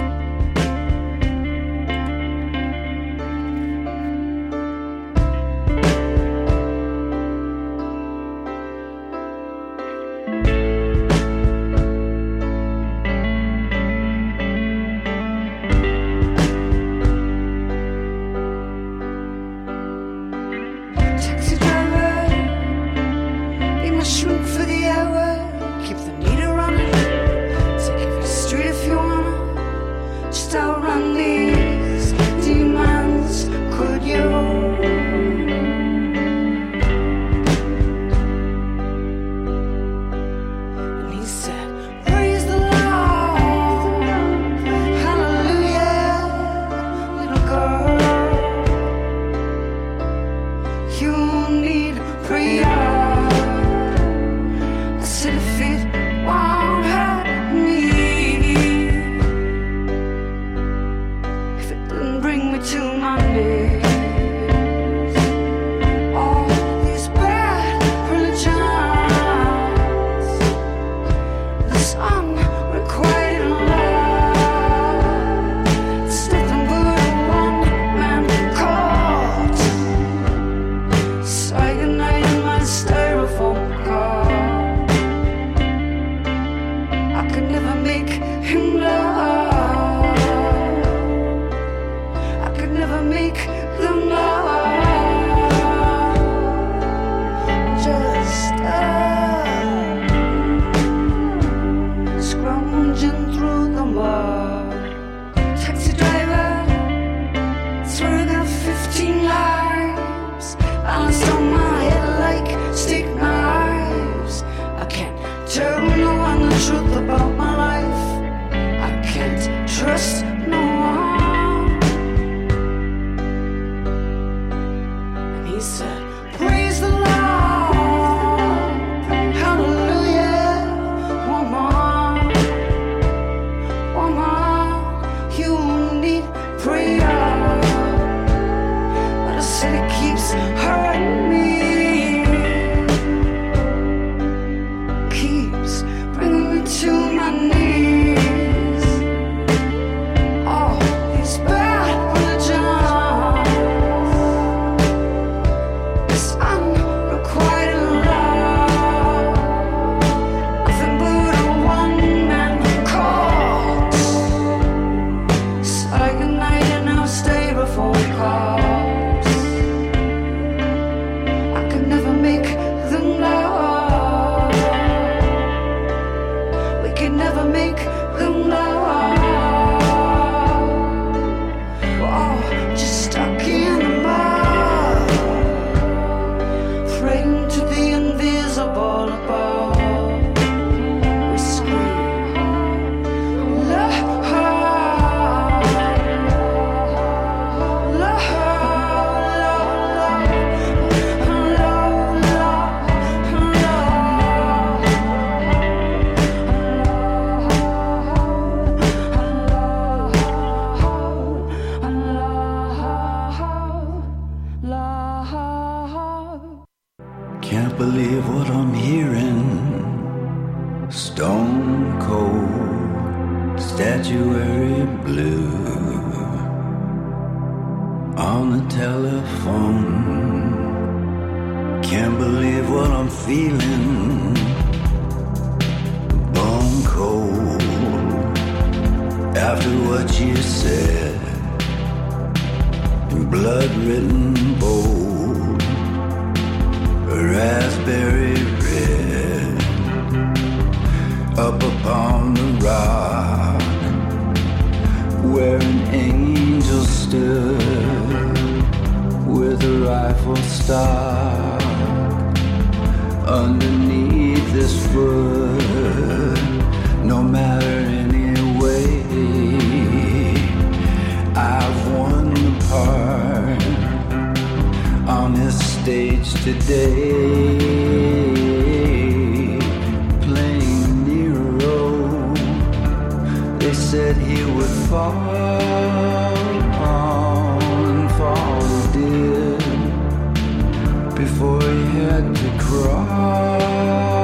Had to crawl.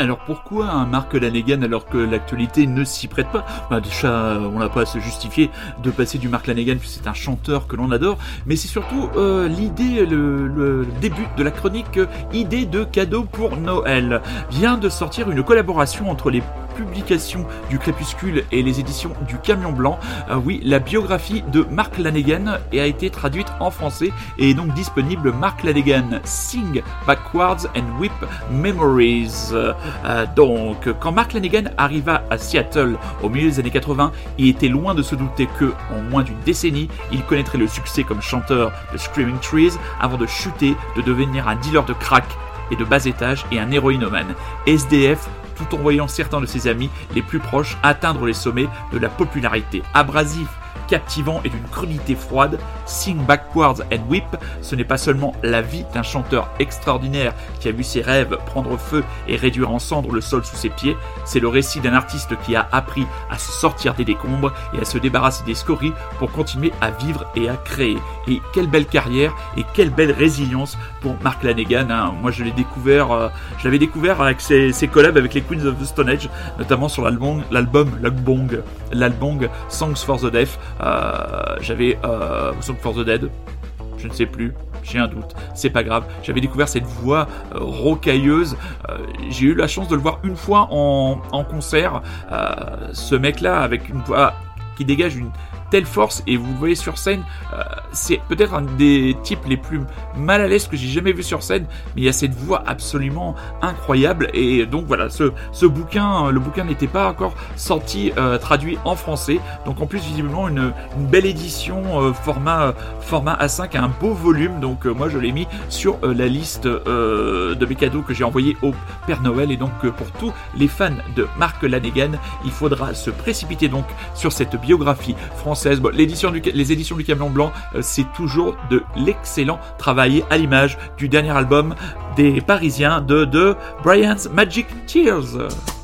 Alors pourquoi un Mark Lanegan alors que l'actualité ne s'y prête pas? Bah Déjà, on n'a pas à se justifier de passer du Mark Lanegan puisque c'est un chanteur que l'on adore, mais c'est surtout euh, l'idée, le, début de la chronique euh, idée de cadeau pour Noël. Vient de sortir une collaboration entre les publications du Crépuscule et les éditions du Camion Blanc. Euh, oui, la biographie de Mark Lanegan a été traduite en français et est donc disponible Mark Lanegan Sing Backwards and Whip Memories. Euh, donc, quand Mark Lanegan arriva à Seattle au milieu des années 80, il était loin de se douter que, en moins d'une décennie, il connaîtrait le succès comme chanteur de Screaming Trees avant de chuter, de devenir un dealer de crack et de bas étage et un héroïnomane. SDF tout en voyant certains de ses amis les plus proches atteindre les sommets de la popularité. Abrasif, captivant et d'une crudité froide, Sing Backwards and Whip, ce n'est pas seulement la vie d'un chanteur extraordinaire qui a vu ses rêves prendre feu et réduire en cendres le sol sous ses pieds, c'est le récit d'un artiste qui a appris à se sortir des décombres et à se débarrasser des scories pour continuer à vivre et à créer. Et quelle belle carrière et quelle belle résilience pour Mark Lanegan. hein. Moi, je l'ai découvert, euh, l'avais découvert avec ses, ses collabs avec les Queens of the Stone Age, notamment sur l'album, l'album Lugbong, l'album Songs for the Deaf. Euh, J'avais euh, Songs for the Dead, je ne sais plus. J'ai un doute, c'est pas grave. J'avais découvert cette voix euh, rocailleuse. Euh, J'ai eu la chance de le voir une fois en, en concert. Ce mec-là, avec une voix qui dégage une telle force, et vous voyez sur scène, euh, c'est peut-être un des types les plus mal à l'aise que j'ai jamais vu sur scène, mais il y a cette voix absolument incroyable. Et donc voilà, ce, ce bouquin, euh, le bouquin n'était pas encore sorti, euh, traduit en français. Donc en plus, visiblement, une, belle édition format, format A5, un beau volume. Donc moi, je l'ai mis sur la liste de mes cadeaux que j'ai envoyé au Père Noël. Et donc pour tous les fans de Mark Lanegan, il faudra se précipiter donc sur cette biographie française. Les éditions du Camion Blanc, euh, c'est toujours de l'excellent travail à l'image du dernier album des Parisiens de Brian's Magic Tears.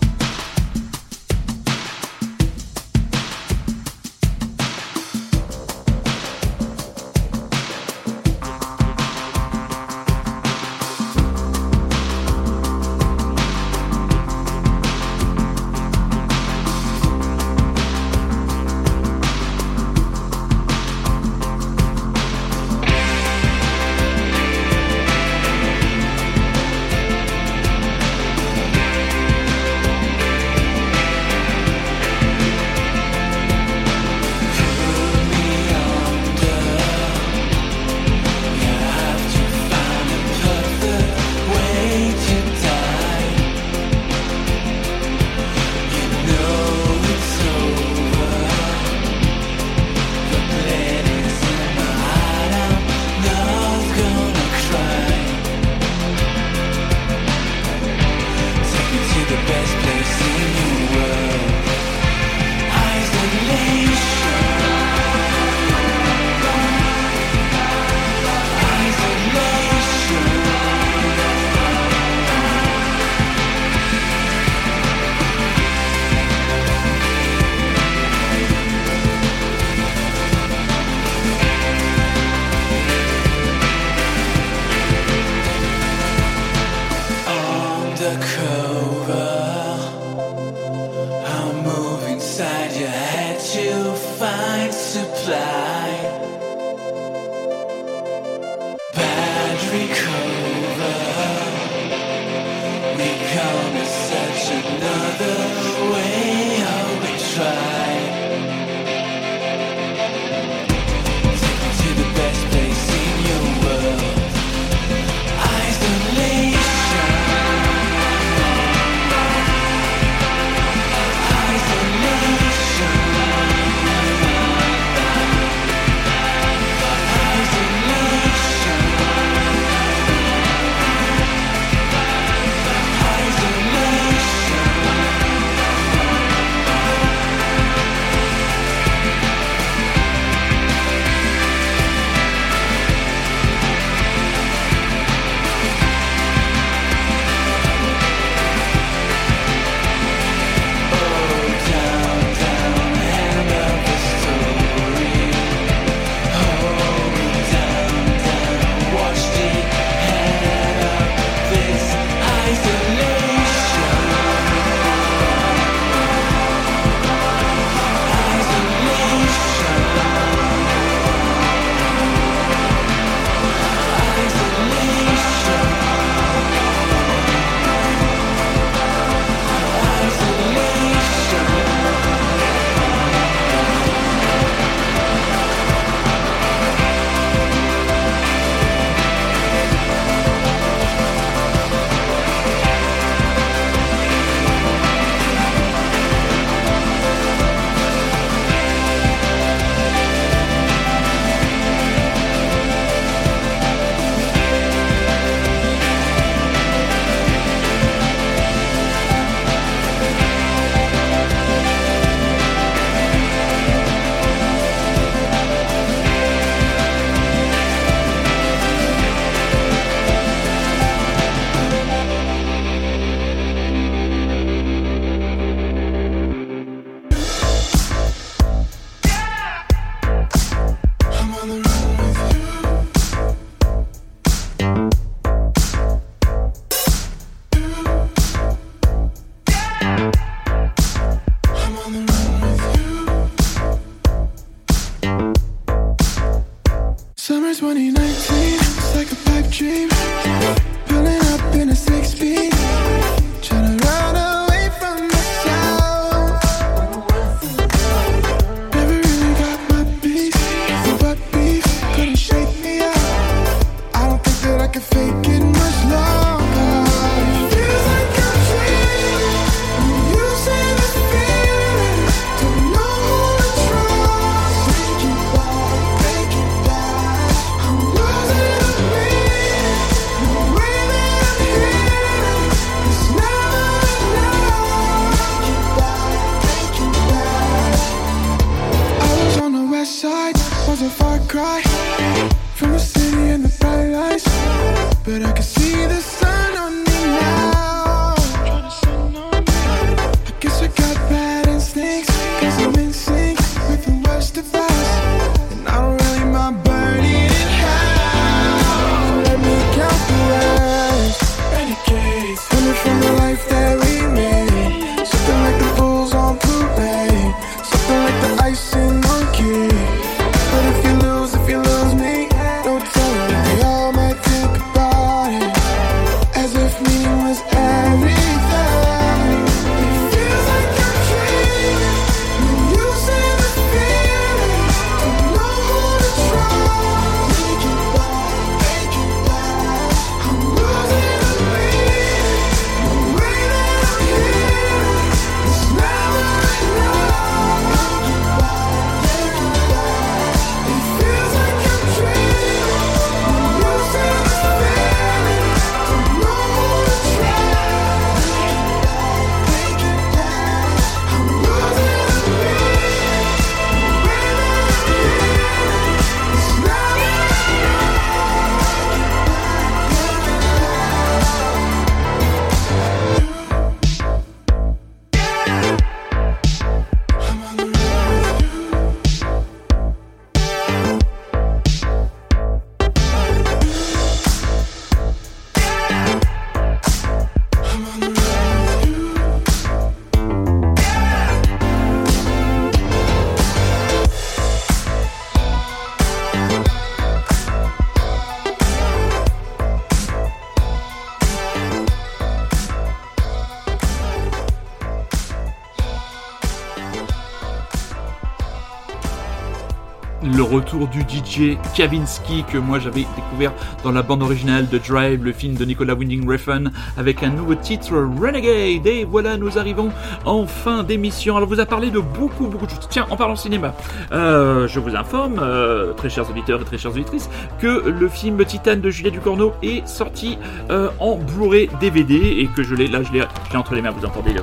Du DJ Kavinsky que moi j'avais découvert dans la bande originale de Drive, le film de Nicolas Winding Refn, avec un nouveau titre Renegade. Et voilà, nous arrivons en fin d'émission. Alors, vous a parlé de beaucoup, beaucoup de choses. Tiens, en parlant cinéma, euh, je vous informe, euh, très chers auditeurs et très chères auditrices, que le film Titan de Julia Ducorneau est sorti euh, en Blu-ray DVD et que je l'ai, là, je l'ai entre les mains, vous entendez le.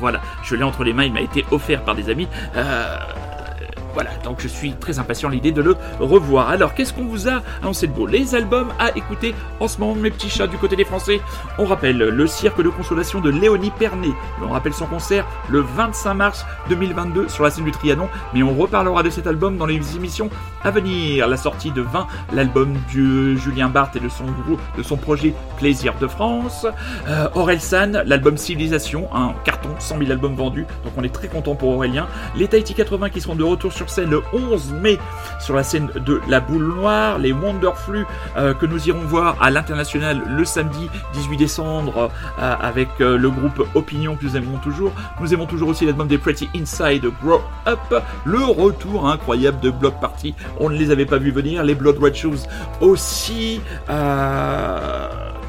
Voilà, je l'ai entre les mains, il m'a été offert par des amis. Voilà, donc je suis très impatient l'idée de le revoir. Alors, qu'est-ce qu'on vous a annoncé de beau? Les albums à écouter en ce moment, mes petits chats du côté des Français. On rappelle le cirque de consolation de Léonie Pernet. On rappelle son concert le 25 mars 2022 sur la scène du Trianon, mais on reparlera de cet album dans les émissions à venir. La sortie de 20, l'album de Julien Barthes et de son groupe, de son projet Plaisir de France. Euh, Aurel San, l'album Civilisation, un carton, 100 000 albums vendus, donc on est très content pour Aurélien. Les Tahiti 80 qui seront de retour sur scène le 11 mai sur la scène de La Boule Noire, les Wonderflux euh, que nous irons voir à l'international le samedi 18 décembre euh, avec euh, le groupe Opinion que nous aimons toujours. Nous aimons toujours aussi l'album des Pretty Inside Grow Up, le retour incroyable de Block Party. On ne les avait pas vus venir, les Blood Red Shoes aussi.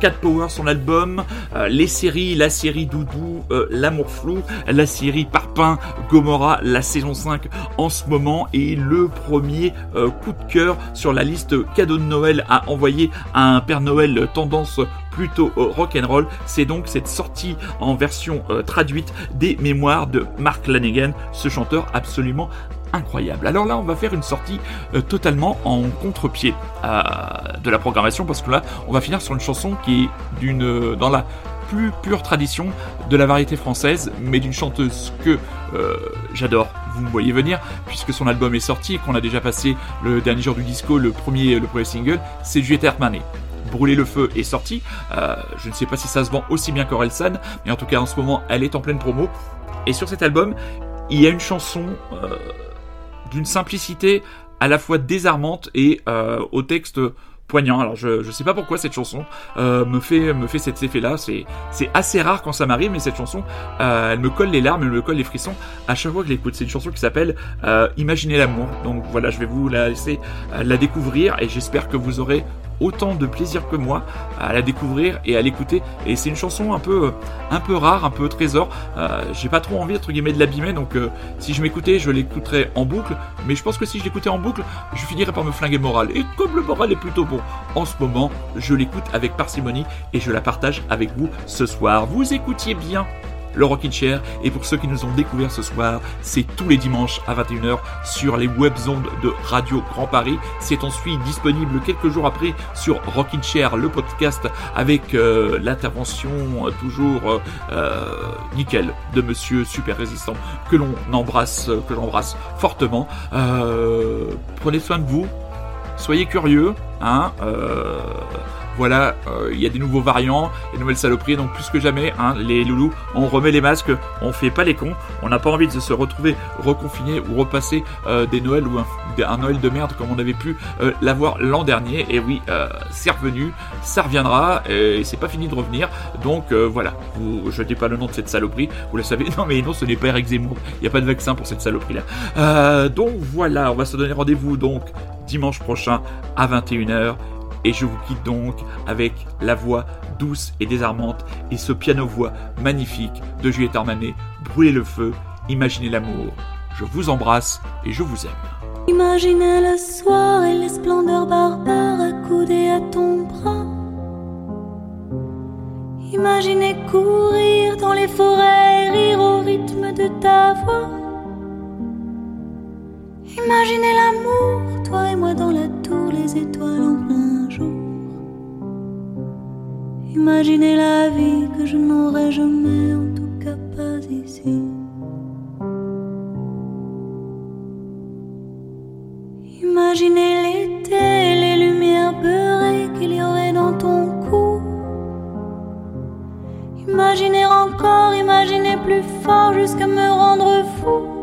Cat Power, son album, euh, les séries, la série Doudou, euh, L'amour flou, la série Parpin, Gomorrah, la saison 5 en ce moment et le premier euh, coup de cœur sur la liste cadeau de Noël à envoyer à un Père Noël tendance plutôt rock'n'roll, c'est donc cette sortie en version traduite des mémoires de Mark Lanegan, ce chanteur absolument incroyable. Alors là, on va faire une sortie euh, totalement en contre-pied euh, de la programmation parce que là, on va finir sur une chanson qui est d'une euh, dans la plus pure tradition de la variété française, mais d'une chanteuse que j'adore. Vous me voyez venir, puisque son album est sorti et qu'on a déjà passé le dernier jour du disco, le premier, le premier single, c'est Juliette Armanet. Brûler le feu est sorti. Je ne sais pas si ça se vend aussi bien qu'Orelsan, mais en tout cas en ce moment elle est en pleine promo. Et sur cet album, il y a une chanson d'une simplicité à la fois désarmante et euh, au texte poignant. Alors je, je sais pas pourquoi cette chanson euh, me fait me fait cet effet là. C'est assez rare quand ça m'arrive, mais cette chanson, euh, elle me colle les larmes, elle me colle les frissons à chaque fois que je l'écoute. C'est une chanson qui s'appelle Imaginez l'amour. Donc voilà, je vais vous la laisser la découvrir et j'espère que vous aurez autant de plaisir que moi à la découvrir et à l'écouter. Et c'est une chanson un peu, un peu rare, un peu trésor. Euh, J'ai pas trop envie entre guillemets de l'abîmer, donc euh, si je m'écoutais, je l'écouterais en boucle. Mais je pense que si je l'écoutais en boucle, je finirais par me flinguer moral. Et comme le moral est plutôt bon en ce moment, je l'écoute avec parcimonie et je la partage avec vous ce soir. Vous écoutiez bien le Rockin' Chair. Et pour ceux qui nous ont découvert ce soir, c'est tous les dimanches à 21h sur les webzones de Radio Grand Paris. C'est ensuite disponible quelques jours après sur Rockin' Chair, le podcast avec euh, l'intervention euh, toujours euh, nickel de Monsieur Super Résistant que l'on embrasse, que j'embrasse fortement. Prenez soin de vous. Soyez curieux, hein. Voilà, euh, il y a des nouveaux variants, des nouvelles saloperies, donc plus que jamais, hein, les loulous, on remet les masques, on fait pas les cons, on n'a pas envie de se retrouver reconfiné ou repasser euh, des Noëls ou un, Noël de merde comme on avait pu euh, l'avoir l'an dernier. Et oui, c'est revenu, ça reviendra, et c'est pas fini de revenir. Donc voilà, vous jetez pas le nom de cette saloperie, vous le savez. Non mais non, ce n'est pas Eric Zemmour, il n'y a pas de vaccin pour cette saloperie là. Donc voilà, on va se donner rendez-vous donc dimanche prochain à 21h. Et je vous quitte donc avec la voix douce et désarmante et ce piano-voix magnifique de Juliette Armanet. Brûlez le feu, imaginez l'amour. Je vous embrasse et je vous aime. Imaginez le soir et les splendeurs barbares accoudées à ton bras. Imaginez courir dans les forêts et rire au rythme de ta voix. Imaginez l'amour, toi et moi dans la tour, les étoiles en plein jour. Imaginez la vie que je n'aurai jamais, en tout cas pas ici. Imaginez l'été et les lumières beurrées qu'il y aurait dans ton cou. Imaginez encore, imaginez plus fort jusqu'à me rendre fou.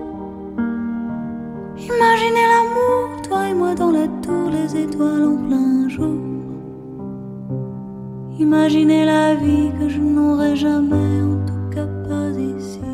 Imaginez l'amour, toi et moi dans la tour, les étoiles en plein jour. Imaginez la vie que je n'aurai jamais, en tout cas pas ici.